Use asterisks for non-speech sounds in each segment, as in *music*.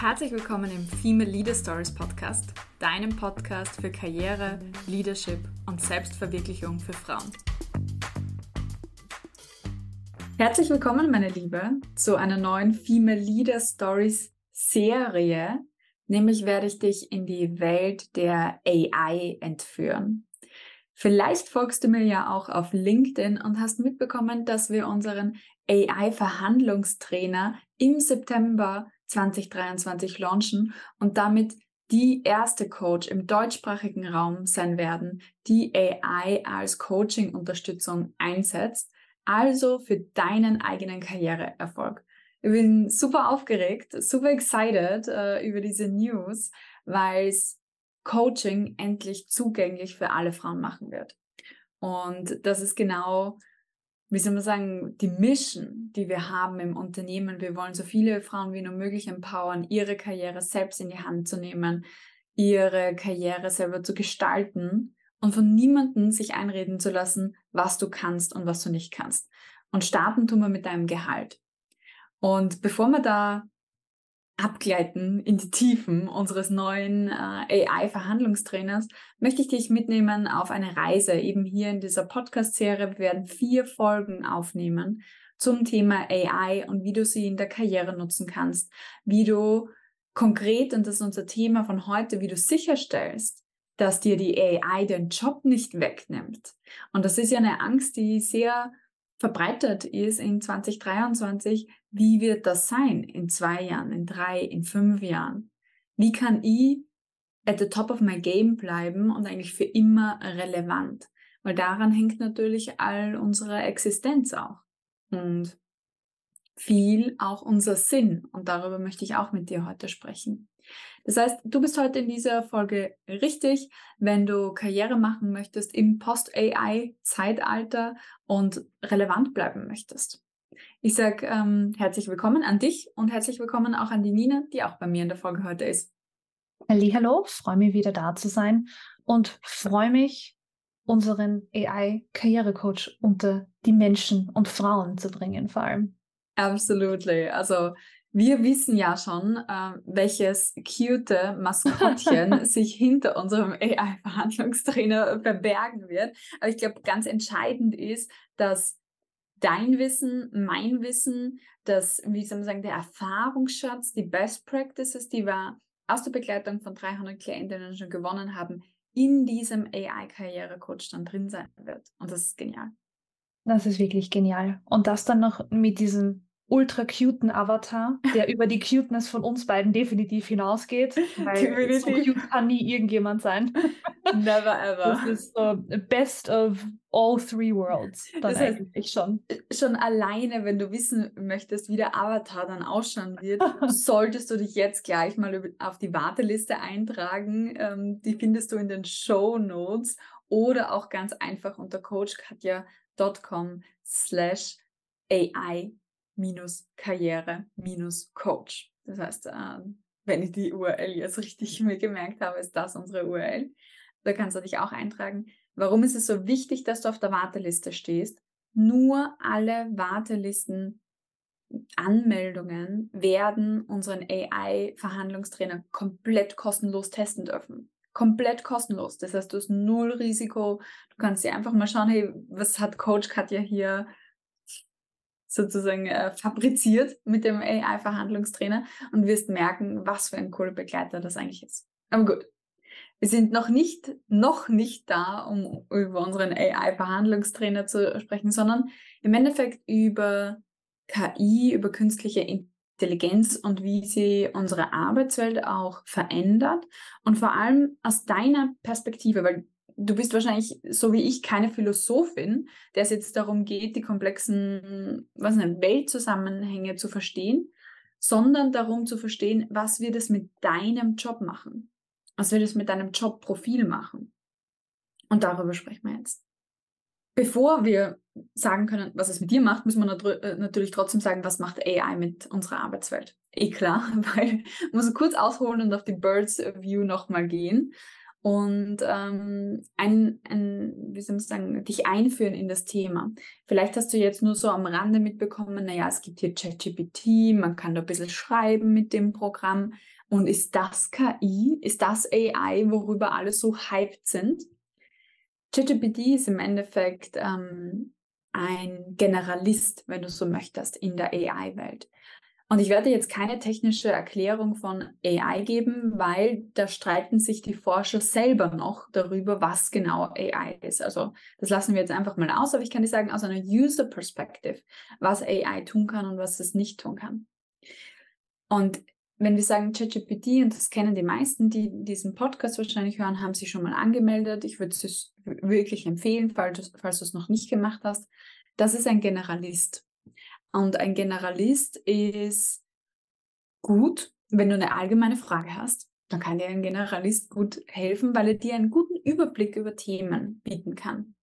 Herzlich willkommen im Female Leader Stories Podcast, deinem Podcast für Karriere, Leadership und Selbstverwirklichung für Frauen. Herzlich willkommen, meine Liebe, zu einer neuen Female Leader Stories Serie. Nämlich werde ich dich in die Welt der AI entführen. Vielleicht folgst du mir ja auch auf LinkedIn und hast mitbekommen, dass wir unseren AI-Verhandlungstrainer im September 2023 launchen und damit die erste Coach im deutschsprachigen Raum sein werden, die AI als Coaching-Unterstützung einsetzt, also für deinen eigenen Karriereerfolg. Ich bin super aufgeregt, super excited äh, über diese News, weil es Coaching endlich zugänglich für alle Frauen machen wird. Und das ist genau wie soll man sagen, die Mission, die wir haben im Unternehmen. Wir wollen so viele Frauen wie nur möglich empowern, ihre Karriere selbst in die Hand zu nehmen, ihre Karriere selber zu gestalten und von niemandem sich einreden zu lassen, was du kannst und was du nicht kannst. Und starten tun wir mit deinem Gehalt. Und bevor wir da abgleiten in die Tiefen unseres neuen äh, AI-Verhandlungstrainers, möchte ich dich mitnehmen auf eine Reise. Eben hier in dieser Podcast-Serie. Werden vier Folgen aufnehmen zum Thema AI und wie du sie in der Karriere nutzen kannst, wie du konkret, und das ist unser Thema von heute, wie du sicherstellst, dass dir die AI den Job nicht wegnimmt. Und das ist ja eine Angst, die sehr verbreitet ist in 2023, wie wird das sein in zwei Jahren, in drei, in fünf Jahren? Wie kann ich at the top of my game bleiben und eigentlich für immer relevant? Weil daran hängt natürlich all unsere Existenz auch. Und viel auch unser Sinn. Und darüber möchte ich auch mit dir heute sprechen. Das heißt, du bist heute in dieser Folge richtig, wenn du Karriere machen möchtest im Post-AI-Zeitalter und relevant bleiben möchtest. Ich sage ähm, herzlich willkommen an dich und herzlich willkommen auch an die Nina, die auch bei mir in der Folge heute ist. Hallo, freue mich wieder da zu sein und freue mich, unseren AI-Karrierecoach unter die Menschen und Frauen zu bringen, vor allem. Absolutely. Also wir wissen ja schon, äh, welches cute Maskottchen *laughs* sich hinter unserem AI-Verhandlungstrainer verbergen wird. Aber ich glaube, ganz entscheidend ist, dass dein Wissen, mein Wissen, das, wie soll man sagen, der Erfahrungsschatz, die Best Practices, die wir aus der Begleitung von 300 Klientinnen schon gewonnen haben, in diesem AI-Karrierecoach dann drin sein wird. Und das ist genial. Das ist wirklich genial. Und das dann noch mit diesem ultra cuten Avatar, der *laughs* über die Cuteness von uns beiden definitiv hinausgeht. Weil definitiv. so cute kann nie irgendjemand sein. *laughs* Never ever. Das ist so best of all three worlds. Das heißt, eigentlich schon. Schon alleine, wenn du wissen möchtest, wie der Avatar dann ausschauen wird, *laughs* solltest du dich jetzt gleich mal auf die Warteliste eintragen. Ähm, die findest du in den Show Notes oder auch ganz einfach unter coachkatja.com slash AI Karriere-Coach. Das heißt, ähm, wenn ich die URL jetzt richtig *laughs* mir gemerkt habe, ist das unsere URL. Da kannst du dich auch eintragen. Warum ist es so wichtig, dass du auf der Warteliste stehst? Nur alle Wartelisten Anmeldungen werden unseren AI-Verhandlungstrainer komplett kostenlos testen dürfen. Komplett kostenlos. Das heißt, du hast null Risiko. Du kannst dir einfach mal schauen, hey, was hat Coach Katja hier sozusagen äh, fabriziert mit dem AI-Verhandlungstrainer und wirst merken, was für ein cooler Begleiter das eigentlich ist. Aber gut, wir sind noch nicht, noch nicht da, um über unseren AI-Verhandlungstrainer zu sprechen, sondern im Endeffekt über KI, über künstliche Intelligenz und wie sie unsere Arbeitswelt auch verändert und vor allem aus deiner Perspektive, weil du bist wahrscheinlich, so wie ich, keine Philosophin, der es jetzt darum geht, die komplexen was nicht, Weltzusammenhänge zu verstehen, sondern darum zu verstehen, was wird es mit deinem Job machen? Was wird es mit deinem Jobprofil machen? Und darüber sprechen wir jetzt. Bevor wir sagen können, was es mit dir macht, müssen wir äh, natürlich trotzdem sagen, was macht AI mit unserer Arbeitswelt. Eh klar, *laughs* weil man muss kurz ausholen und auf die Birds View nochmal gehen. Und ähm, ein, ein, wie soll man sagen, dich einführen in das Thema. Vielleicht hast du jetzt nur so am Rande mitbekommen, naja, es gibt hier ChatGPT, man kann da ein bisschen schreiben mit dem Programm. Und ist das KI? Ist das AI, worüber alle so hyped sind? ChatGPT ist im Endeffekt ähm, ein Generalist, wenn du so möchtest, in der AI-Welt. Und ich werde jetzt keine technische Erklärung von AI geben, weil da streiten sich die Forscher selber noch darüber, was genau AI ist. Also das lassen wir jetzt einfach mal aus, aber ich kann dir sagen, aus einer User Perspective, was AI tun kann und was es nicht tun kann. Und wenn wir sagen ChatGPT, und das kennen die meisten, die diesen Podcast wahrscheinlich hören, haben sich schon mal angemeldet. Ich würde es wirklich empfehlen, falls, falls du es noch nicht gemacht hast. Das ist ein Generalist. Und ein Generalist ist gut, wenn du eine allgemeine Frage hast. Dann kann dir ein Generalist gut helfen, weil er dir einen guten Überblick über Themen bieten kann.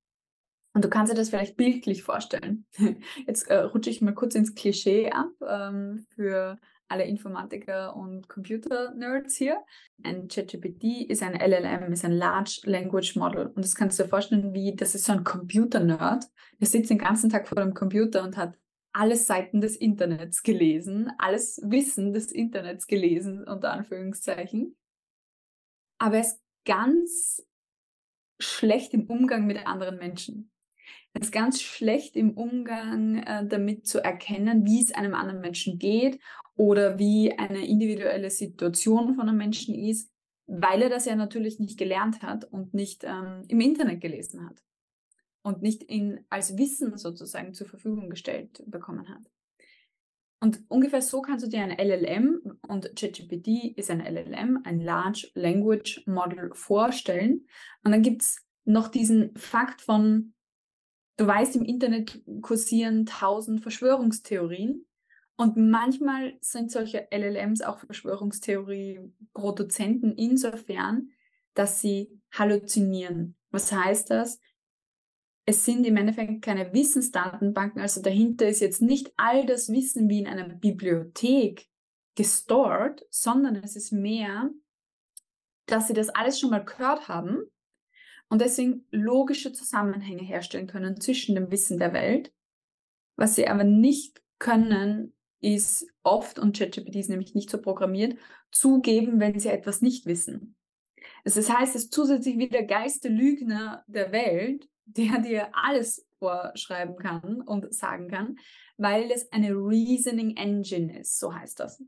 Und du kannst dir das vielleicht bildlich vorstellen. *laughs* Jetzt äh, rutsche ich mal kurz ins Klischee ab ähm, für alle Informatiker und Computer-Nerds hier. Ein ChatGPT ist ein LLM, ist ein Large Language Model. Und das kannst du dir vorstellen, wie das ist so ein Computer-Nerd. Der sitzt den ganzen Tag vor dem Computer und hat alle Seiten des Internets gelesen, alles Wissen des Internets gelesen, unter Anführungszeichen. Aber er ist ganz schlecht im Umgang mit anderen Menschen. Er ist ganz schlecht im Umgang äh, damit zu erkennen, wie es einem anderen Menschen geht oder wie eine individuelle Situation von einem Menschen ist, weil er das ja natürlich nicht gelernt hat und nicht ähm, im Internet gelesen hat und nicht in, als Wissen sozusagen zur Verfügung gestellt bekommen hat. Und ungefähr so kannst du dir ein LLM und ChatGPT ist ein LLM, ein Large Language Model vorstellen. Und dann gibt es noch diesen Fakt von, du weißt, im Internet kursieren tausend Verschwörungstheorien. Und manchmal sind solche LLMs auch Verschwörungstheorie-Produzenten insofern, dass sie halluzinieren. Was heißt das? Es sind im Endeffekt keine Wissensdatenbanken, also dahinter ist jetzt nicht all das Wissen wie in einer Bibliothek gestored, sondern es ist mehr, dass sie das alles schon mal gehört haben und deswegen logische Zusammenhänge herstellen können zwischen dem Wissen der Welt. Was sie aber nicht können, ist oft, und ChatGPT ist nämlich nicht so programmiert, zugeben, wenn sie etwas nicht wissen. Das heißt, es ist zusätzlich wie der geilste Lügner der Welt, der dir alles vorschreiben kann und sagen kann, weil es eine Reasoning Engine ist, so heißt das,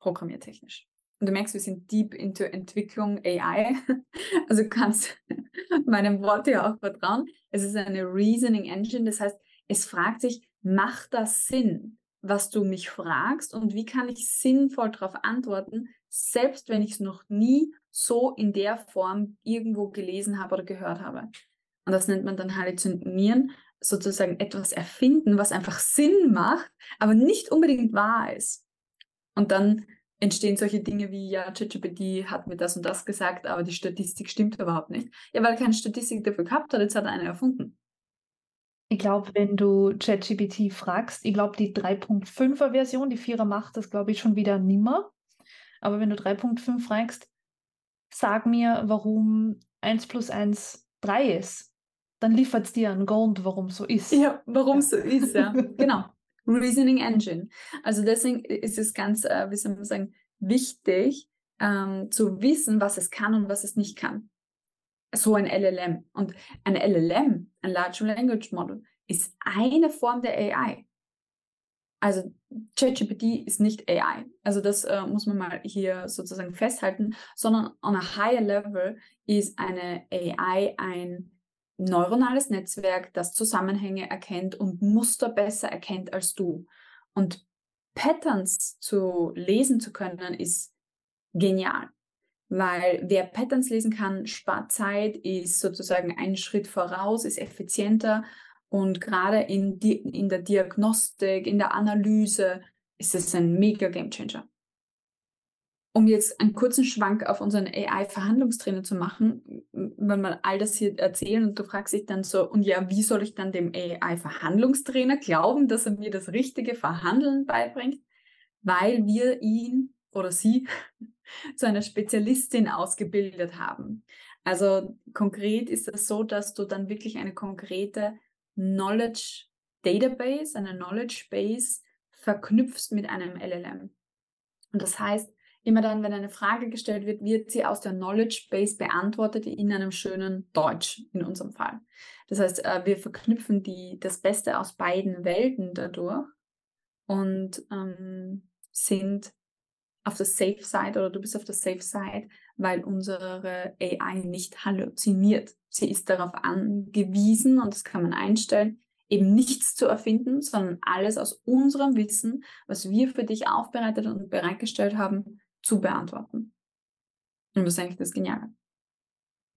programmiertechnisch. Und du merkst, wir sind deep into Entwicklung AI. *laughs* Also kannst *laughs* meinem Wort ja auch vertrauen. Es ist eine Reasoning Engine, das heißt, es fragt sich, macht das Sinn, was du mich fragst und wie kann ich sinnvoll darauf antworten, selbst wenn ich es noch nie so in der Form irgendwo gelesen habe oder gehört habe. Und das nennt man dann Halluzinieren, sozusagen etwas erfinden, was einfach Sinn macht, aber nicht unbedingt wahr ist. Und dann entstehen solche Dinge wie, ja, ChatGPT hat mir das und das gesagt, aber die Statistik stimmt überhaupt nicht. Ja, weil er keine Statistik dafür gehabt hat, jetzt hat er eine erfunden. Ich glaube, wenn du ChatGPT fragst, ich glaube, die 3.5er Version, die 4er macht das, glaube ich, schon wieder nimmer. Aber wenn du 3.5 fragst, sag mir, warum 1 plus 1 3 ist dann liefert es dir einen Grund, warum es so ist. Ja, warum es ja. so ist, ja. *laughs* genau. Reasoning Engine. Also deswegen ist es ganz, äh, wie soll man sagen, wichtig ähm, zu wissen, was es kann und was es nicht kann. So ein LLM. Und ein LLM, ein Large Language Model, ist eine Form der AI. Also ChatGPT ist nicht AI. Also das äh, muss man mal hier sozusagen festhalten, sondern on a higher level ist eine AI ein neuronales Netzwerk, das Zusammenhänge erkennt und Muster besser erkennt als du. Und Patterns zu lesen zu können, ist genial. Weil wer Patterns lesen kann, spart Zeit, ist sozusagen einen Schritt voraus, ist effizienter und gerade in, in der Diagnostik, in der Analyse ist es ein mega Gamechanger um jetzt einen kurzen Schwank auf unseren AI-Verhandlungstrainer zu machen, wenn man all das hier erzählen und du fragst dich dann so, und ja, wie soll ich dann dem AI-Verhandlungstrainer glauben, dass er mir das richtige Verhandeln beibringt? Weil wir ihn oder sie *laughs* zu einer Spezialistin ausgebildet haben. Also konkret ist es so, dass du dann wirklich eine konkrete Knowledge Database, eine Knowledge Base verknüpfst mit einem LLM. Und das heißt, immer dann, wenn eine Frage gestellt wird, wird sie aus der Knowledge Base beantwortet in einem schönen Deutsch, in unserem Fall. Das heißt, äh, wir verknüpfen die, das Beste aus beiden Welten dadurch und ähm, sind auf der Safe Side oder du bist auf der Safe Side, weil unsere AI nicht halluziniert. Sie ist darauf angewiesen und das kann man einstellen, eben nichts zu erfinden, sondern alles aus unserem Wissen, was wir für dich aufbereitet und bereitgestellt haben, zu beantworten. Und das ist eigentlich das Geniale.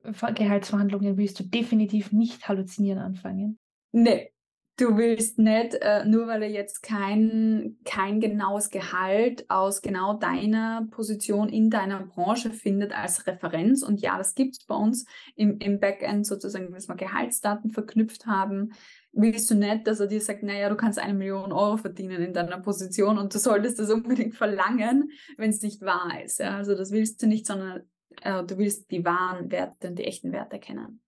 Gehaltsverhandlungen willst du definitiv nicht halluzinieren anfangen. Nee, du willst nicht, äh, nur weil er jetzt kein, kein genaues Gehalt aus genau deiner Position in deiner Branche findet als Referenz. Und ja, das gibt es bei uns im, im Backend sozusagen, dass wir Gehaltsdaten verknüpft haben. Willst du nicht, dass er dir sagt, naja, du kannst eine Million Euro verdienen in deiner Position und du solltest das *laughs* unbedingt verlangen, wenn es nicht wahr ist. Ja? Also das willst du nicht, sondern äh, du willst die wahren Werte und die echten Werte kennen.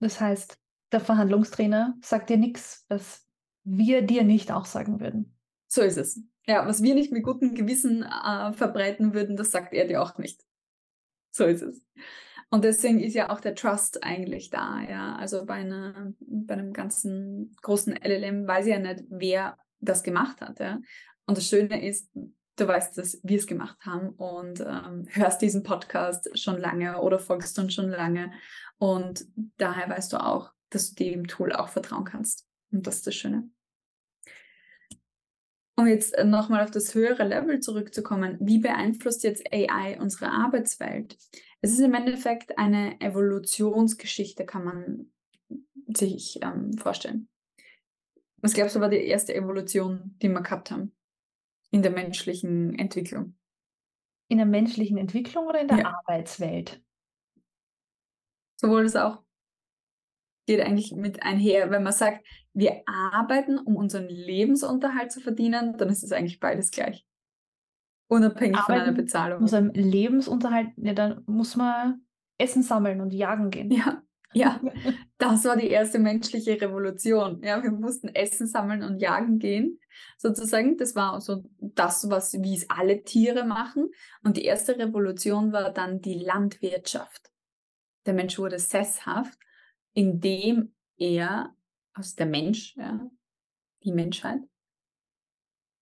Das heißt, der Verhandlungstrainer sagt dir nichts, was wir dir nicht auch sagen würden. So ist es. Ja, was wir nicht mit gutem Gewissen äh, verbreiten würden, das sagt er dir auch nicht. So ist es. Und deswegen ist ja auch der Trust eigentlich da, ja. Also bei, einer, bei einem ganzen großen LLM weiß ja nicht, wer das gemacht hat, ja. Und das Schöne ist, du weißt, dass wir es gemacht haben und ähm, hörst diesen Podcast schon lange oder folgst uns schon lange. Und daher weißt du auch, dass du dem Tool auch vertrauen kannst. Und das ist das Schöne. Um jetzt äh, nochmal auf das höhere Level zurückzukommen, wie beeinflusst jetzt AI unsere Arbeitswelt? Es ist im Endeffekt eine Evolutionsgeschichte, kann man sich ähm, vorstellen. Was glaubst du, war die erste Evolution, die wir gehabt haben in der menschlichen Entwicklung? In der menschlichen Entwicklung oder in der ja. Arbeitswelt? Sowohl es auch geht eigentlich mit einher. Wenn man sagt, wir arbeiten, um unseren Lebensunterhalt zu verdienen, dann ist es eigentlich beides gleich. Unabhängig arbeiten, von einer Bezahlung. Unserem Lebensunterhalt, ja, dann muss man Essen sammeln und jagen gehen. Ja, ja, *laughs* das war die erste menschliche Revolution. Ja, wir mussten Essen sammeln und jagen gehen, sozusagen. Das war so das, was, wie es alle Tiere machen. Und die erste Revolution war dann die Landwirtschaft. Der Mensch wurde sesshaft indem er, also der Mensch, ja, die Menschheit,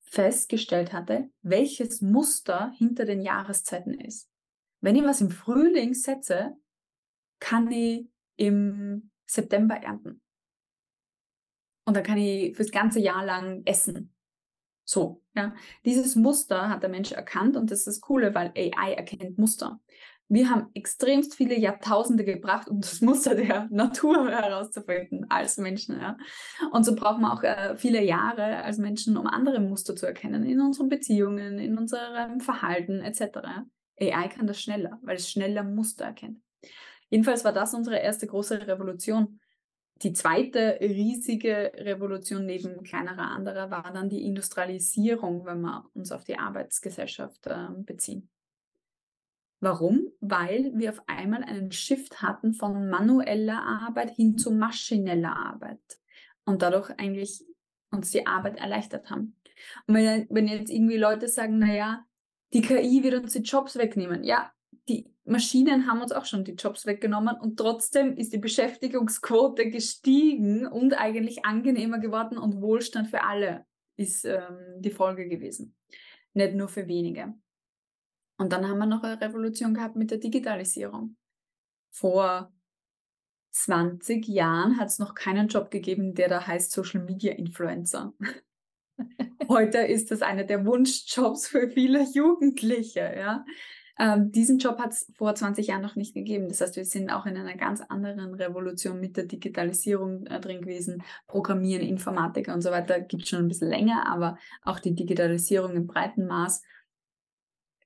festgestellt hatte, welches Muster hinter den Jahreszeiten ist. Wenn ich was im Frühling setze, kann ich im September ernten. Und dann kann ich fürs ganze Jahr lang essen. So, ja. Dieses Muster hat der Mensch erkannt und das ist das Coole, weil AI erkennt Muster wir haben extremst viele Jahrtausende gebracht, um das Muster der Natur herauszufinden als Menschen. Ja. Und so brauchen wir auch äh, viele Jahre als Menschen, um andere Muster zu erkennen in unseren Beziehungen, in unserem Verhalten etc. AI kann das schneller, weil es schneller Muster erkennt. Jedenfalls war das unsere erste große Revolution. Die zweite riesige Revolution neben kleinerer anderer war dann die Industrialisierung, wenn wir uns auf die Arbeitsgesellschaft äh, beziehen. Warum? Weil wir auf einmal einen Shift hatten von manueller Arbeit hin zu maschineller Arbeit und dadurch eigentlich uns die Arbeit erleichtert haben. Und wenn, wenn jetzt irgendwie Leute sagen, naja, die KI wird uns die Jobs wegnehmen. Ja, die Maschinen haben uns auch schon die Jobs weggenommen und trotzdem ist die Beschäftigungsquote gestiegen und eigentlich angenehmer geworden und Wohlstand für alle ist ähm, die Folge gewesen. Nicht nur für wenige. Und dann haben wir noch eine Revolution gehabt mit der Digitalisierung. Vor 20 Jahren hat es noch keinen Job gegeben, der da heißt Social Media Influencer. *laughs* Heute ist das einer der Wunschjobs für viele Jugendliche. Ja? Ähm, diesen Job hat es vor 20 Jahren noch nicht gegeben. Das heißt, wir sind auch in einer ganz anderen Revolution mit der Digitalisierung äh, drin gewesen. Programmieren, Informatiker und so weiter gibt es schon ein bisschen länger, aber auch die Digitalisierung im breiten Maß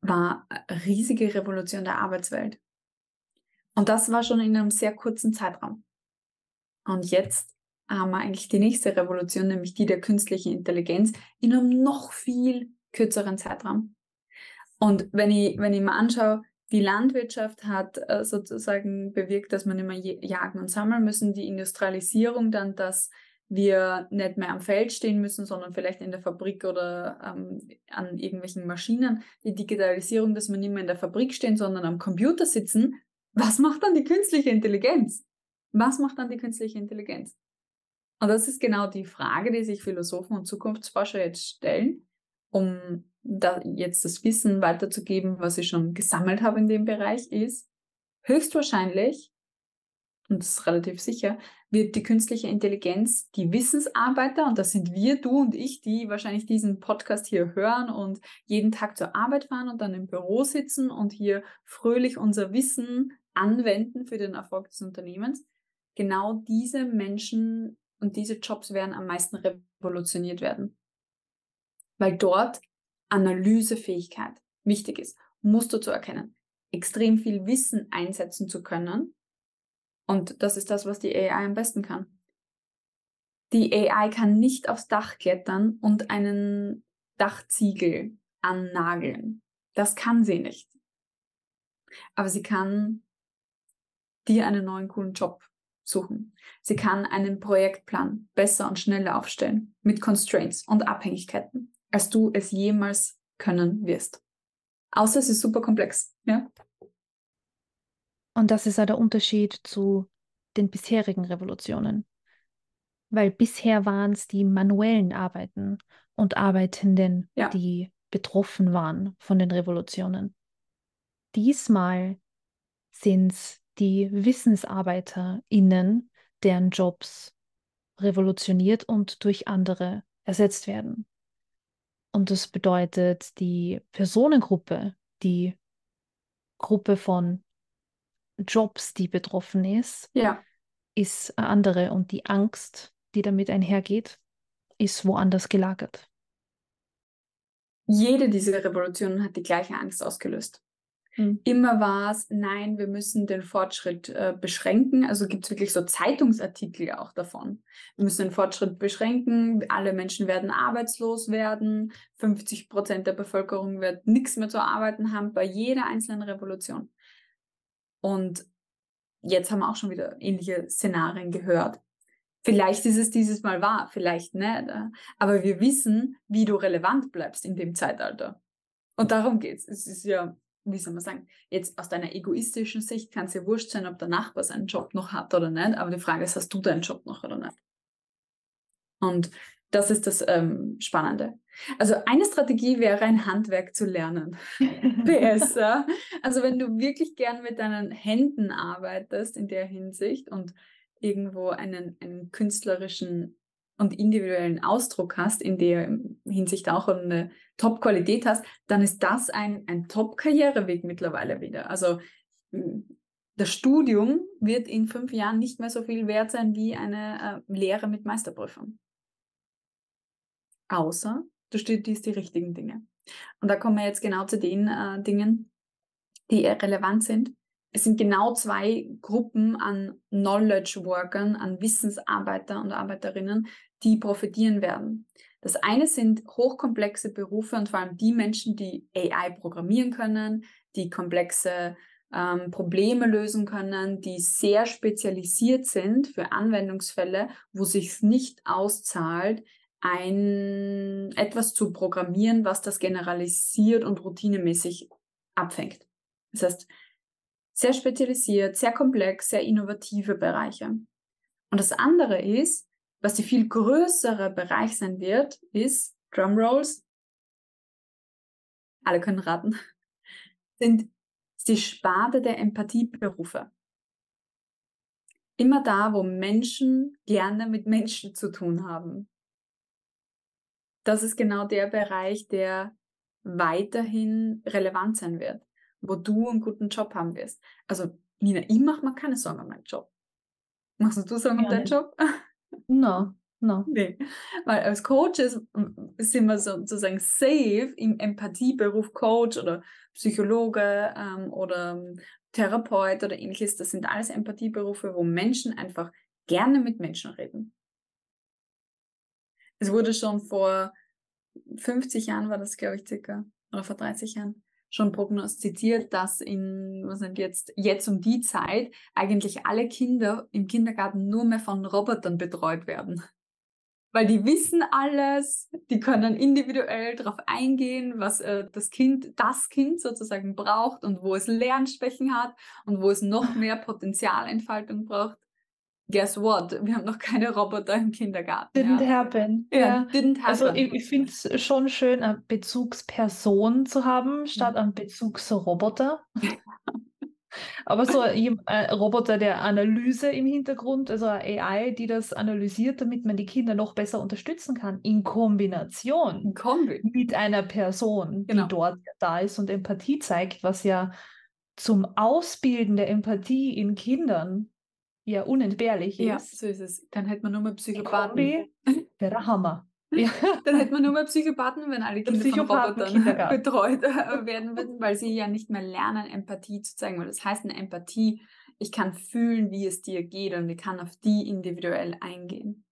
war eine riesige Revolution der Arbeitswelt. Und das war schon in einem sehr kurzen Zeitraum. Und jetzt haben wir eigentlich die nächste Revolution, nämlich die der künstlichen Intelligenz, in einem noch viel kürzeren Zeitraum. Und wenn ich, wenn ich mir anschaue, Die Landwirtschaft hat äh, sozusagen bewirkt, dass nicht mehr jagen und sammeln müssen. Die Industrialisierung dann, dass wir nicht mehr am Feld stehen müssen, sondern vielleicht in der Fabrik oder ähm, an irgendwelchen Maschinen. Die Digitalisierung, dass wir nicht mehr in der Fabrik stehen, sondern am Computer sitzen. Was macht dann die künstliche Intelligenz? Was macht dann die künstliche Intelligenz? Und das ist genau die Frage, die sich Philosophen und Zukunftsforscher jetzt stellen, um da jetzt das Wissen weiterzugeben, was ich schon gesammelt habe in dem Bereich, ist höchstwahrscheinlich, und das ist relativ sicher, wird die künstliche Intelligenz die Wissensarbeiter, und das sind wir, du und ich, die wahrscheinlich diesen Podcast hier hören und jeden Tag zur Arbeit fahren und dann im Büro sitzen und hier fröhlich unser Wissen anwenden für den Erfolg des Unternehmens. Genau diese Menschen und diese Jobs werden am meisten revolutioniert werden. Weil dort Analysefähigkeit wichtig ist, Muster zu erkennen, extrem viel Wissen einsetzen zu können. Und das ist das, was die AI am besten kann. Die AI kann nicht aufs Dach klettern und einen Dachziegel annageln. Das kann sie nicht. Aber sie kann dir einen neuen coolen Job suchen. Sie kann einen Projektplan besser und schneller aufstellen mit Constraints und Abhängigkeiten als du es jemals können wirst. Außer es ist super komplex, ja. Und das ist ja der Unterschied zu den bisherigen Revolutionen. Weil bisher waren es die manuellen Arbeiten und Arbeitenden, ja. die betroffen waren von den Revolutionen. Diesmal sind es die WissensarbeiterInnen, deren Jobs revolutioniert und durch andere ersetzt werden. Und das bedeutet, die Personengruppe, die Gruppe von Jobs, die betroffen ist, ja. ist eine andere. Und die Angst, die damit einhergeht, ist woanders gelagert. Jede dieser Revolutionen hat die gleiche Angst ausgelöst. Mhm. Immer war es, nein, wir müssen den Fortschritt äh, beschränken. Also gibt es wirklich so Zeitungsartikel auch davon. Wir müssen den Fortschritt beschränken, alle Menschen werden arbeitslos werden, 50 Prozent der Bevölkerung wird nichts mehr zu arbeiten haben bei jeder einzelnen Revolution. Und jetzt haben wir auch schon wieder ähnliche Szenarien gehört. Vielleicht ist es dieses Mal wahr, vielleicht nicht. Äh, aber wir wissen, wie du relevant bleibst in dem Zeitalter. Und darum geht es. Es ist ja wie soll man sagen, jetzt aus deiner egoistischen Sicht kann es ja wurscht sein, ob der Nachbar seinen Job noch hat oder nicht, aber die Frage ist, hast du deinen Job noch oder nicht? Und das ist das ähm, Spannende. Also eine Strategie wäre, ein Handwerk zu lernen. *laughs* Besser. Also wenn du wirklich gern mit deinen Händen arbeitest in der Hinsicht und irgendwo einen, einen künstlerischen und individuellen Ausdruck hast, in der Hinsicht auch eine Top-Qualität hast, dann ist das ein, ein Top-Karriereweg mittlerweile wieder. Also das Studium wird in fünf Jahren nicht mehr so viel wert sein wie eine äh, Lehre mit Meisterprüfung. Außer du studierst die richtigen Dinge. Und da kommen wir jetzt genau zu den äh, Dingen, die relevant sind es sind genau zwei Gruppen an Knowledge Workern, an Wissensarbeiter und Arbeiterinnen, die profitieren werden. Das eine sind hochkomplexe Berufe und vor allem die Menschen, die AI programmieren können, die komplexe ähm, Probleme lösen können, die sehr spezialisiert sind für Anwendungsfälle, wo sich nicht auszahlt, ein etwas zu programmieren, was das generalisiert und routinemäßig abfängt. Das heißt, sehr spezialisiert, sehr komplex, sehr innovative Bereiche. Und das andere ist, was der viel größere Bereich sein wird, ist Drumrolls. Alle können raten. *laughs* Sind die Sparte der Empathieberufe. Immer da, wo Menschen gerne mit Menschen zu tun haben. Das ist genau der Bereich, der weiterhin relevant sein wird wo du einen guten Job haben wirst. Also, Nina, ich mache mir keine Sorgen um meinen Job. Machst du Sorgen um deinen Job? No, no. *laughs* Nee, weil als Coaches sind wir sozusagen safe im Empathieberuf Coach oder Psychologe ähm, oder Therapeut oder ähnliches. Das sind alles Empathieberufe, wo Menschen einfach gerne mit Menschen reden. Es wurde schon vor 50 Jahren, war das glaube ich circa, oder vor 30 Jahren, schon prognostiziert, dass in, was sind jetzt, jetzt um die Zeit eigentlich alle Kinder im Kindergarten nur mehr von Robotern betreut werden. Weil die wissen alles, die können individuell darauf eingehen, was äh, das Kind, das Kind sozusagen braucht und wo es Lernschwächen hat und wo es noch *laughs* mehr Potenzialentfaltung braucht guess what? Wir haben noch keine Roboter im Kindergarten. Didn't ja. happen. Ja, yeah, didn't also happen. Also ich, ich finde es schon schön, eine Bezugsperson zu haben, statt einen Bezugsroboter. *laughs* Aber so ein Roboter der Analyse im Hintergrund, also eine AI, die das analysiert, damit man die Kinder noch besser unterstützen kann, in Kombination in Kombi. mit einer Person, genau. die dort da ist und Empathie zeigt, was ja zum Ausbilden der Empathie in Kindern ja unentbehrlich ja, ist. Ja, so ist es. Dann hätte man nur mal Psychopathen. Wäre der Hammer. *laughs* Ja. Dann hätte man nur mal Psychopathen, wenn alle Kinder von Robotern betreut äh, werden würden, weil sie ja nicht mehr lernen, Empathie zu zeigen. Weil das heißt eine Empathie, ich kann fühlen, wie es dir geht und ich kann auf die individuell eingehen.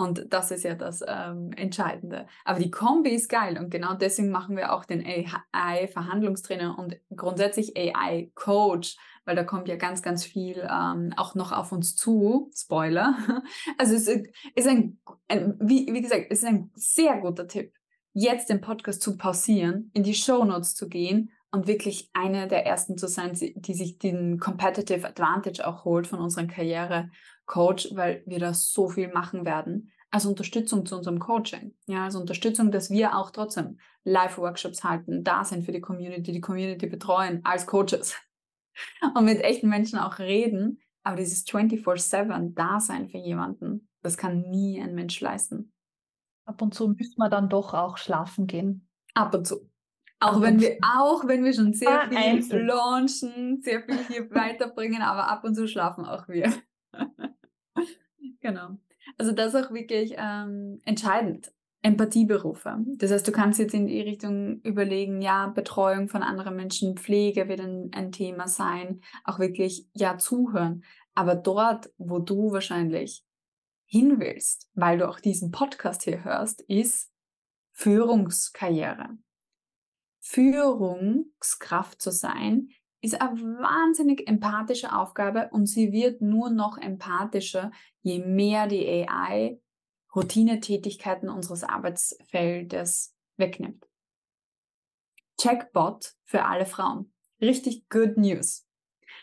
Und das ist ja das ähm, Entscheidende. Aber die Kombi ist geil und genau deswegen machen wir auch den AI-Verhandlungstrainer und grundsätzlich AI-Coach, weil da kommt ja ganz, ganz viel ähm, auch noch auf uns zu. Spoiler. *laughs* Also es ist ein, ein wie, wie gesagt, es ist ein sehr guter Tipp, jetzt den Podcast zu pausieren, in die Show Notes zu gehen und wirklich eine der ersten zu sein, die sich den Competitive Advantage auch holt von unserem Karriere-Coach, weil wir da so viel machen werden. Als Unterstützung zu unserem Coaching. Ja, als Unterstützung, dass wir auch trotzdem Live-Workshops halten, da sind für die Community, die Community betreuen als Coaches. *laughs* und mit echten Menschen auch reden. Aber dieses 24-7-Dasein für jemanden, das kann nie ein Mensch leisten. Ab und zu müssen wir dann doch auch schlafen gehen. Ab und zu. Auch wenn wir, auch wenn wir schon sehr viel einzeln. launchen, sehr viel hier *laughs* weiterbringen, aber ab und zu schlafen auch wir. *laughs* genau. Also das ist auch wirklich ähm, entscheidend. Empathieberufe. Das heißt, du kannst jetzt in die Richtung überlegen, ja, Betreuung von anderen Menschen, Pflege wird ein, ein Thema sein, auch wirklich, ja, zuhören. Aber dort, wo du wahrscheinlich hin willst, weil du auch diesen Podcast hier hörst, ist Führungskarriere. Führungskraft zu sein, ist eine wahnsinnig empathische Aufgabe und sie wird nur noch empathischer, je mehr die AI Routinetätigkeiten unseres Arbeitsfeldes wegnimmt. Checkbot für alle Frauen. Richtig good news.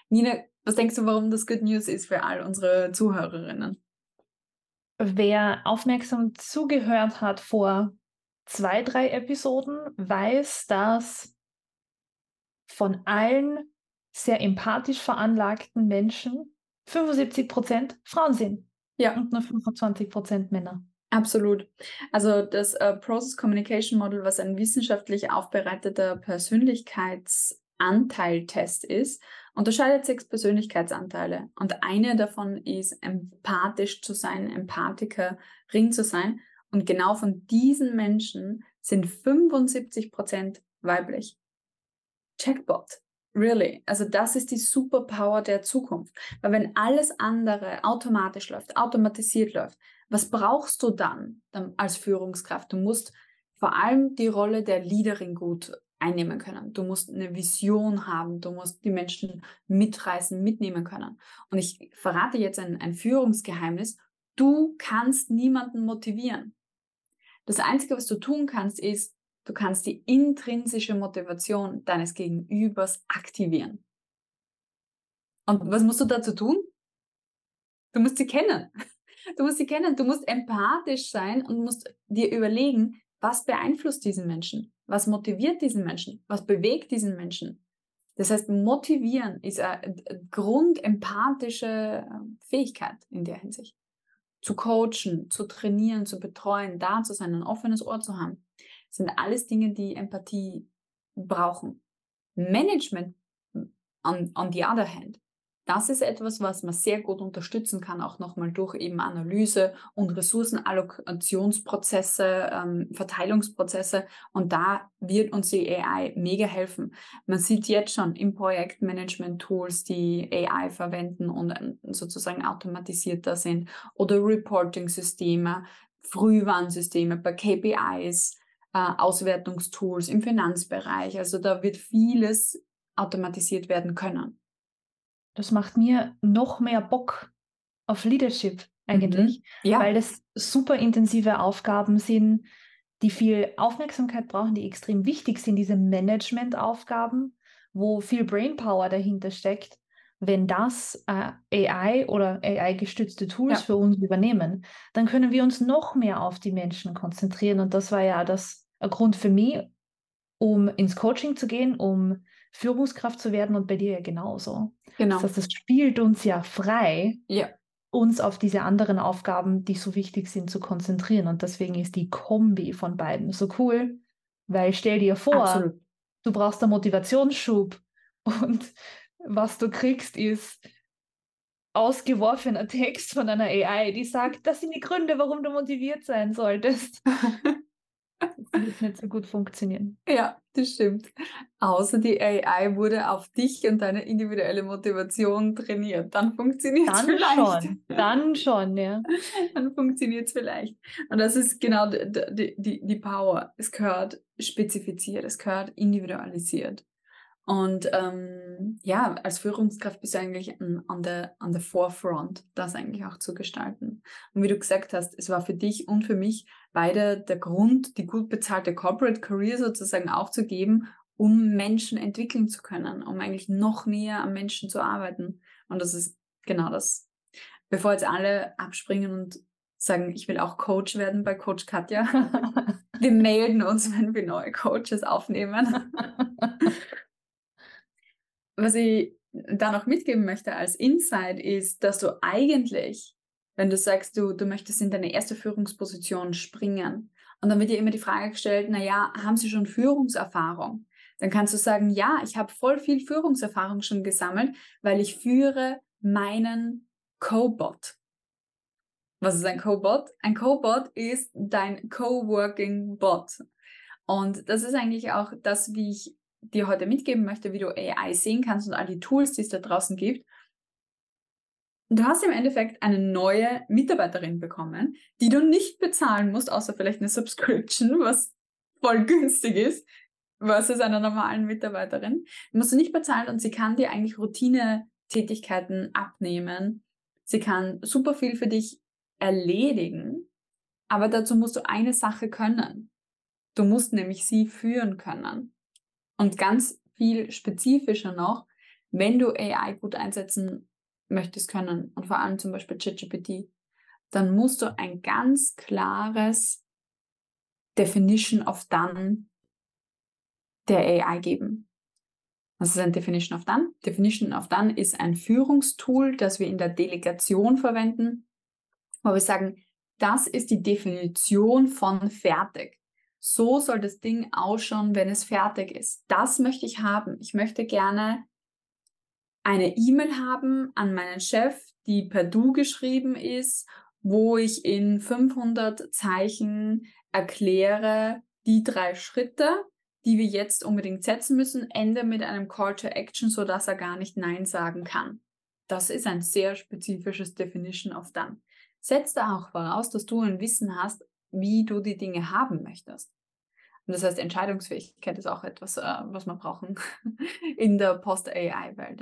Nina, was denkst du, warum das good news ist für all unsere Zuhörerinnen? Wer aufmerksam zugehört hat vor zwei, drei Episoden, weiß, dass von allen sehr empathisch veranlagten Menschen 75 Prozent Frauen sind. Ja. Und nur 25 Prozent Männer. Absolut. Also das äh, Process Communication Model, was ein wissenschaftlich aufbereiteter Persönlichkeitsanteiltest ist, unterscheidet sechs Persönlichkeitsanteile. Und eine davon ist, empathisch zu sein, Empathikerin zu sein. Und genau von diesen Menschen sind 75 Prozent weiblich. Checkbot. Really. Also das ist die Superpower der Zukunft. Weil wenn alles andere automatisch läuft, automatisiert läuft, was brauchst du dann, dann als Führungskraft? Du musst vor allem die Rolle der Leaderin gut einnehmen können. Du musst eine Vision haben, du musst die Menschen mitreißen, mitnehmen können. Und ich verrate jetzt ein, ein Führungsgeheimnis. Du kannst niemanden motivieren. Das Einzige, was du tun kannst, ist, Du kannst die intrinsische Motivation deines Gegenübers aktivieren. Und was musst du dazu tun? Du musst sie kennen. Du musst sie kennen. Du musst empathisch sein und musst dir überlegen, was beeinflusst diesen Menschen? Was motiviert diesen Menschen? Was bewegt diesen Menschen? Das heißt, motivieren ist eine grundempathische ähm, Fähigkeit in der Hinsicht. Zu coachen, zu trainieren, zu betreuen, da zu sein, ein offenes Ohr zu haben sind alles Dinge, die Empathie brauchen. Management, on, on the other hand, das ist etwas, was man sehr gut unterstützen kann, auch nochmal durch eben Analyse und Ressourcenallokationsprozesse, ähm, Verteilungsprozesse. Und da wird uns die AI mega helfen. Man sieht jetzt schon im Projektmanagement-Tools, die AI verwenden und ähm, sozusagen automatisierter sind oder Reporting-Systeme, Frühwarnsysteme bei KPIs, äh, Auswertungstools im Finanzbereich. Also da wird vieles automatisiert werden können. Das macht mir noch mehr Bock auf Leadership eigentlich, Mhm. Ja, weil das super intensive Aufgaben sind, die viel Aufmerksamkeit brauchen, die extrem wichtig sind, diese Managementaufgaben, wo viel Brainpower dahinter steckt. Wenn das äh, AI oder AI-gestützte Tools Ja. für uns übernehmen, dann können wir uns noch mehr auf die Menschen konzentrieren. Und das war ja das ein Grund für mich, um ins Coaching zu gehen, um Führungskraft zu werden und bei dir ja genauso. genau. Das heißt, es spielt uns ja frei, Ja, uns auf diese anderen Aufgaben, die so wichtig sind, zu konzentrieren. Und deswegen ist die Kombi von beiden so cool, weil stell dir vor, absolut. du brauchst einen Motivationsschub und was du kriegst ist ausgeworfener Text von einer AI, die sagt, das sind die Gründe, warum du motiviert sein solltest. *laughs* Das wird nicht so gut funktionieren. Ja, das stimmt. Außer die AI wurde auf dich und deine individuelle Motivation trainiert. Dann funktioniert es Dann vielleicht. schon, dann schon, ja. *laughs* Dann funktioniert es vielleicht. Und das ist genau die, die, die, die Power. Es gehört spezifiziert, es gehört individualisiert. Und ähm, ja, als Führungskraft bist du eigentlich an, an, der, an der Forefront, das eigentlich auch zu gestalten. Und wie du gesagt hast, es war für dich und für mich beide der Grund, die gut bezahlte Corporate Career sozusagen aufzugeben, um Menschen entwickeln zu können, um eigentlich noch näher am Menschen zu arbeiten. Und das ist genau das. Bevor jetzt alle abspringen und sagen, ich will auch Coach werden bei Coach Katja, *laughs* wir melden uns, wenn wir neue Coaches aufnehmen. *laughs* Was ich da noch mitgeben möchte als Insight ist, dass du eigentlich, wenn du sagst, du, du möchtest in deine erste Führungsposition springen, und dann wird dir immer die Frage gestellt, naja, haben sie schon Führungserfahrung? Dann kannst du sagen, ja, ich habe voll viel Führungserfahrung schon gesammelt, weil ich führe meinen Cobot. Was ist ein Cobot? Ein Cobot ist dein Coworking Bot. Und das ist eigentlich auch das, wie ich dir heute mitgeben möchte, wie du AI sehen kannst und all die Tools, die es da draußen gibt. Du hast im Endeffekt eine neue Mitarbeiterin bekommen, die du nicht bezahlen musst, außer vielleicht eine Subscription, was voll günstig ist, versus einer normalen Mitarbeiterin. Die musst du nicht bezahlen und sie kann dir eigentlich Routine-Tätigkeiten abnehmen. Sie kann super viel für dich erledigen, aber dazu musst du eine Sache können. Du musst nämlich sie führen können. Und ganz viel spezifischer noch, wenn du AI gut einsetzen möchtest können und vor allem zum Beispiel ChatGPT, dann musst du ein ganz klares Definition of Done der AI geben. Was ist ein Definition of Done? Definition of Done ist ein Führungstool, das wir in der Delegation verwenden, wo wir sagen, das ist die Definition von fertig. So soll das Ding ausschauen, wenn es fertig ist. Das möchte ich haben. Ich möchte gerne eine E-Mail haben an meinen Chef, die per Du geschrieben ist, wo ich in 500 Zeichen erkläre die drei Schritte, die wir jetzt unbedingt setzen müssen, ende mit einem Call to Action, sodass er gar nicht Nein sagen kann. Das ist ein sehr spezifisches Definition of Done. Setz da auch voraus, dass du ein Wissen hast, wie du die Dinge haben möchtest. Und das heißt, Entscheidungsfähigkeit ist auch etwas, äh, was wir brauchen *laughs* in der Post-AI-Welt.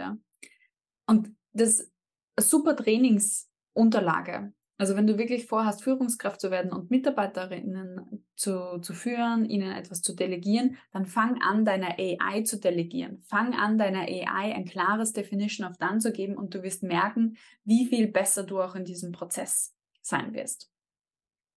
Und das super Trainingsunterlage. Also wenn du wirklich vorhast, Führungskraft zu werden und Mitarbeiterinnen zu, zu führen, ihnen etwas zu delegieren, dann fang an, deiner AI zu delegieren. Fang an, deiner AI ein klares Definition of Done zu geben und du wirst merken, wie viel besser du auch in diesem Prozess sein wirst.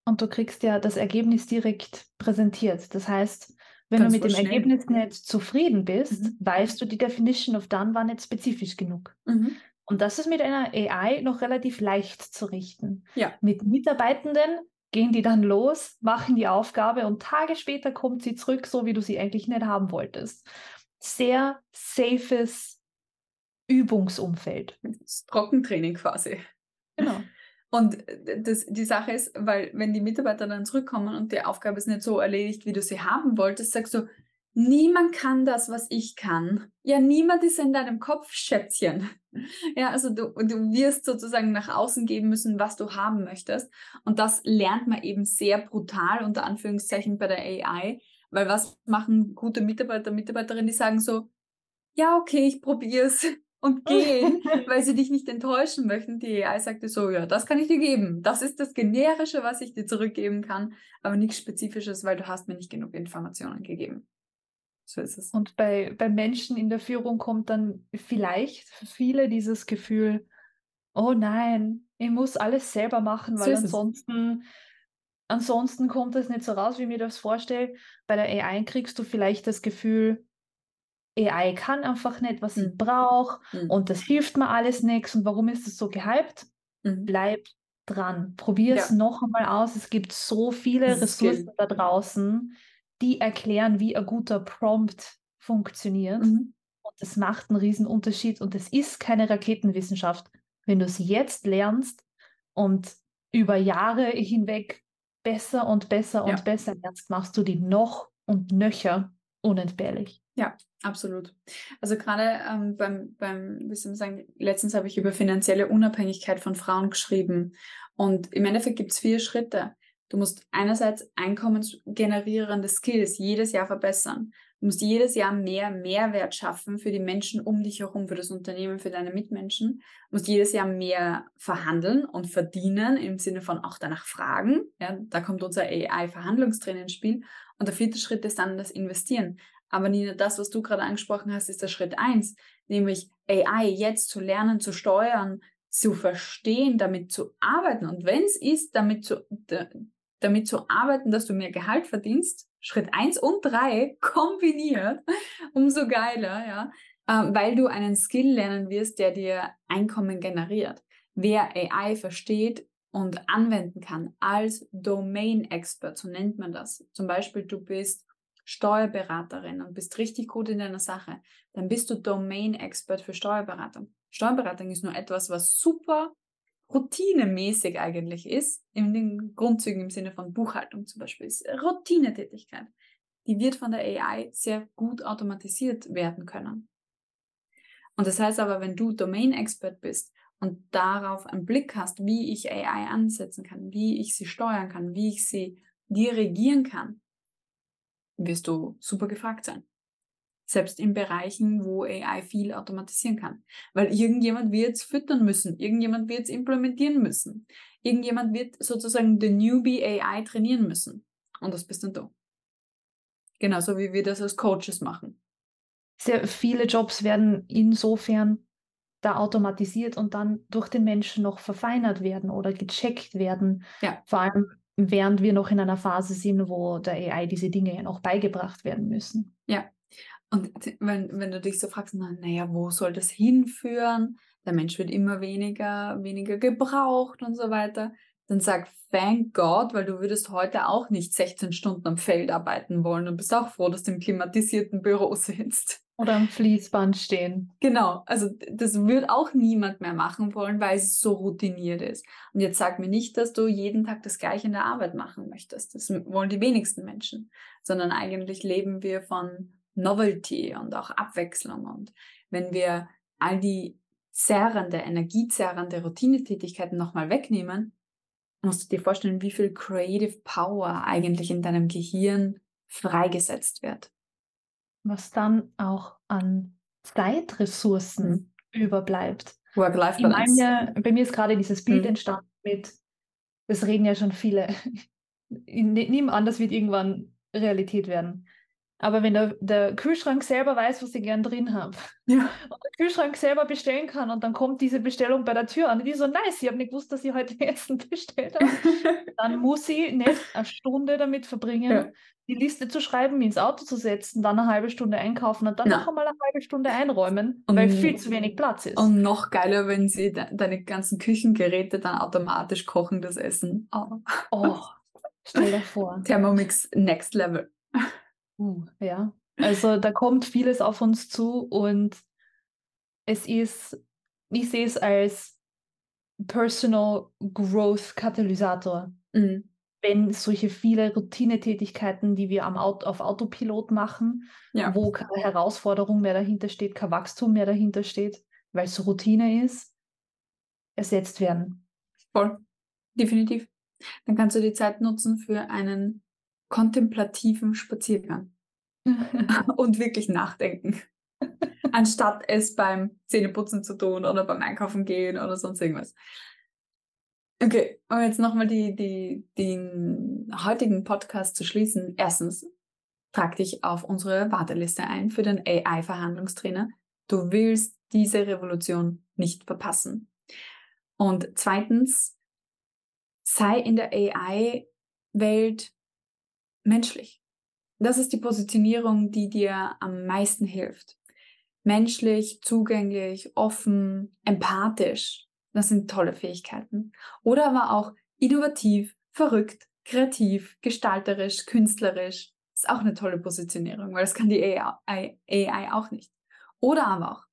Und du kriegst ja das Ergebnis direkt präsentiert. Das heißt, wenn Ganz du mit dem schnell. Ergebnis nicht zufrieden bist, Mhm. weißt du, die Definition of Done war nicht spezifisch genug. Und das ist mit einer AI noch relativ leicht zu richten. Ja. Mit Mitarbeitenden gehen die dann los, machen die Aufgabe und Tage später kommt sie zurück, so wie du sie eigentlich nicht haben wolltest. Sehr safes Übungsumfeld. Das Trockentraining quasi. Und das, die Sache ist, weil wenn die Mitarbeiter dann zurückkommen und die Aufgabe ist nicht so erledigt, wie du sie haben wolltest, sagst du, niemand kann das, was ich kann. Ja, niemand ist in deinem Kopf, Schätzchen. *laughs* Ja, also du, du wirst sozusagen nach außen geben müssen, was du haben möchtest. Und das lernt man eben sehr brutal, unter Anführungszeichen, bei der AI. Weil was machen gute Mitarbeiter, Mitarbeiterinnen, die sagen so, ja, okay, ich probiere es und *laughs* gehen, weil sie dich nicht enttäuschen möchten. Die AI sagte so, ja, das kann ich dir geben. Das ist das Generische, was ich dir zurückgeben kann, aber nichts Spezifisches, weil du hast mir nicht genug Informationen gegeben. So ist es. Und bei, bei Menschen in der Führung kommt dann vielleicht für viele dieses Gefühl, oh nein, ich muss alles selber machen, weil so ansonsten, ansonsten kommt das nicht so raus, wie ich mir das vorstelle. Bei der AI kriegst du vielleicht das Gefühl, AI kann einfach nicht, was mhm. ich brauche mhm. und das hilft mir alles nichts. Und warum ist es so gehypt? Mhm. Bleib dran. Probier es ja. noch einmal aus. Es gibt so viele Ressourcen da draußen, die erklären, wie ein guter Prompt funktioniert. Mhm. Und das macht einen riesen Unterschied. Und es ist keine Raketenwissenschaft. Wenn du es jetzt lernst und über Jahre hinweg besser und besser ja. und besser lernst, machst du die noch und nöcher unentbehrlich. Ja, absolut. Also gerade ähm, beim, beim, wie soll man sagen, letztens habe ich über finanzielle Unabhängigkeit von Frauen geschrieben. Und im Endeffekt gibt es vier Schritte. Du musst einerseits einkommensgenerierende Skills jedes Jahr verbessern. Du musst jedes Jahr mehr Mehrwert schaffen für die Menschen um dich herum, für das Unternehmen, für deine Mitmenschen. Du musst jedes Jahr mehr verhandeln und verdienen im Sinne von auch danach fragen. Ja, da kommt unser AI-Verhandlungstraining ins Spiel. Und der vierte Schritt ist dann das Investieren. Aber Nina, das, was du gerade angesprochen hast, ist der Schritt eins, nämlich AI jetzt zu lernen, zu steuern, zu verstehen, damit zu arbeiten. Und wenn es ist, damit zu, damit zu arbeiten, dass du mehr Gehalt verdienst, Schritt eins und drei kombiniert, *laughs* umso geiler, ja, äh, weil du einen Skill lernen wirst, der dir Einkommen generiert. Wer AI versteht und anwenden kann als Domain Expert, so nennt man das. Zum Beispiel, du bist Steuerberaterin und bist richtig gut in deiner Sache, dann bist du Domain-Expert für Steuerberatung. Steuerberatung ist nur etwas, was super routinemäßig eigentlich ist, in den Grundzügen im Sinne von Buchhaltung zum Beispiel, ist Routinetätigkeit. Die wird von der AI sehr gut automatisiert werden können. Und das heißt aber, wenn du Domain-Expert bist und darauf einen Blick hast, wie ich AI ansetzen kann, wie ich sie steuern kann, wie ich sie dirigieren kann, wirst du super gefragt sein. Selbst in Bereichen, wo AI viel automatisieren kann. Weil irgendjemand wird es füttern müssen, irgendjemand wird es implementieren müssen. Irgendjemand wird sozusagen the newbie AI trainieren müssen. Und das bist dann du. Genauso wie wir das als Coaches machen. Sehr viele Jobs werden insofern da automatisiert und dann durch den Menschen noch verfeinert werden oder gecheckt werden. Ja. Vor allem während wir noch in einer Phase sind, wo der AI diese Dinge ja noch beigebracht werden müssen. Ja. Und wenn, wenn du dich so fragst, na, naja, wo soll das hinführen? Der Mensch wird immer weniger, weniger gebraucht und so weiter. Dann sag, thank God, weil du würdest heute auch nicht 16 Stunden am Feld arbeiten wollen und bist auch froh, dass du im klimatisierten Büro sitzt. Oder am Fließband stehen. Genau, also das wird auch niemand mehr machen wollen, weil es so routiniert ist. Und jetzt sag mir nicht, dass du jeden Tag das Gleiche in der Arbeit machen möchtest. Das wollen die wenigsten Menschen. Sondern eigentlich leben wir von Novelty und auch Abwechslung. Und wenn wir all die zerrende, energiezerrende Routinetätigkeiten nochmal wegnehmen, musst du dir vorstellen, wie viel Creative Power eigentlich in deinem Gehirn freigesetzt wird was dann auch an Zeitressourcen mhm. überbleibt. Work-Life-Balance. Bei mir ist gerade dieses Bild mhm. entstanden mit, das reden ja schon viele. Nehme an, das wird irgendwann Realität werden. Aber wenn der, der Kühlschrank selber weiß, was ich gern drin habe, ja. und der Kühlschrank selber bestellen kann und dann kommt diese Bestellung bei der Tür an, die so, nice, ich habe nicht gewusst, dass ich heute *laughs* Essen bestellt habe, *laughs* dann muss ich nicht eine Stunde damit verbringen, ja. die Liste zu schreiben, mich ins Auto zu setzen, dann eine halbe Stunde einkaufen und dann Na. noch einmal eine halbe Stunde einräumen, und, weil viel zu wenig Platz ist. Und noch geiler, wenn sie de deine ganzen Küchengeräte dann automatisch kochen, das Essen. Oh, oh stell dir vor. Thermomix Next Level. Uh, ja, also da kommt vieles auf uns zu und es ist, ich sehe es als Personal Growth Katalysator. Mhm. wenn solche viele Routinetätigkeiten, die wir am Auto, auf Autopilot machen, ja. wo keine Herausforderung mehr dahinter steht, kein Wachstum mehr dahinter steht, weil es Routine ist, ersetzt werden. Voll, definitiv. Dann kannst du die Zeit nutzen für einen kontemplativen Spaziergang *laughs* *laughs* und wirklich nachdenken, *laughs* anstatt es beim Zähneputzen zu tun oder beim Einkaufen gehen oder sonst irgendwas. Okay, um jetzt nochmal die, die, den heutigen Podcast zu schließen. Erstens, trag dich auf unsere Warteliste ein für den AI-Verhandlungstrainer. Du willst diese Revolution nicht verpassen. Und zweitens, sei in der AI-Welt menschlich. Das ist die Positionierung, die dir am meisten hilft. Menschlich, zugänglich, offen, empathisch. Das sind tolle Fähigkeiten. Oder aber auch innovativ, verrückt, kreativ, gestalterisch, künstlerisch. Ist auch eine tolle Positionierung, weil das kann die AI, AI auch nicht. Oder aber auch,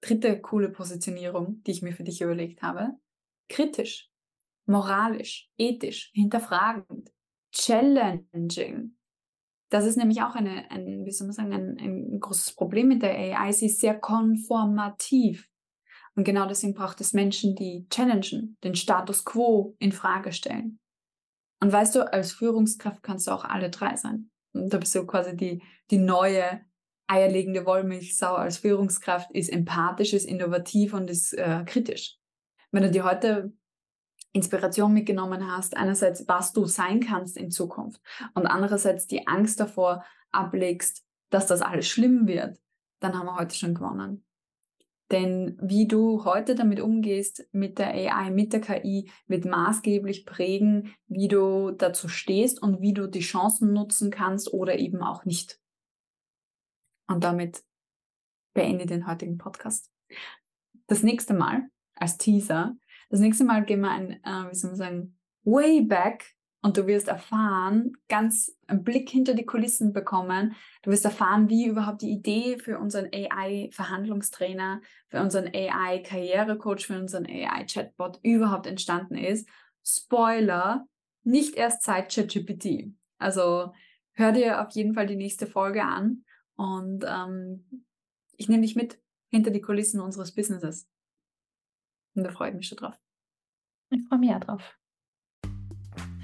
dritte coole Positionierung, die ich mir für dich überlegt habe, kritisch, moralisch, ethisch, hinterfragend, challenging. Das ist nämlich auch eine, ein, wie soll man sagen, ein, ein großes Problem mit der AI. Sie ist sehr konformativ. Und genau deswegen braucht es Menschen, die challengen, den Status quo in Frage stellen. Und weißt du, als Führungskraft kannst du auch alle drei sein. Und da bist du quasi die, die neue eierlegende Wollmilchsau als Führungskraft, ist empathisch, ist innovativ und ist äh, kritisch. Wenn du dir heute Inspiration mitgenommen hast, einerseits, was du sein kannst in Zukunft und andererseits die Angst davor ablegst, dass das alles schlimm wird, dann haben wir heute schon gewonnen. Denn wie du heute damit umgehst mit der AI, mit der KI, wird maßgeblich prägen, wie du dazu stehst und wie du die Chancen nutzen kannst oder eben auch nicht. Und damit beende den heutigen Podcast. Das nächste Mal, als Teaser, das nächste Mal gehen wir ein, äh, wie soll man sagen, way back und du wirst erfahren, ganz einen Blick hinter die Kulissen bekommen. Du wirst erfahren, wie überhaupt die Idee für unseren AI-Verhandlungstrainer, für unseren AI-Karrierecoach, für unseren AI-Chatbot überhaupt entstanden ist. Spoiler, nicht erst seit ChatGPT. Also hör dir auf jeden Fall die nächste Folge an und ähm, ich nehme dich mit hinter die Kulissen unseres Businesses. Und da freue ich mich schon drauf. Ich freue mich auch drauf.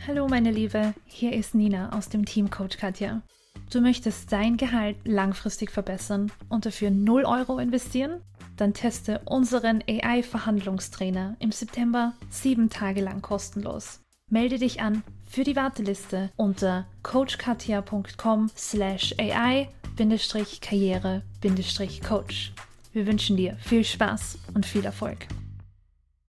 Hallo meine Liebe, hier ist Nina aus dem Team Coach Katja. Du möchtest dein Gehalt langfristig verbessern und dafür 0 Euro investieren? Dann teste unseren AI-Verhandlungstrainer im September sieben Tage lang kostenlos. Melde dich an für die Warteliste unter coachkatja.com slash AI-karriere-coach. Wir wünschen dir viel Spaß und viel Erfolg.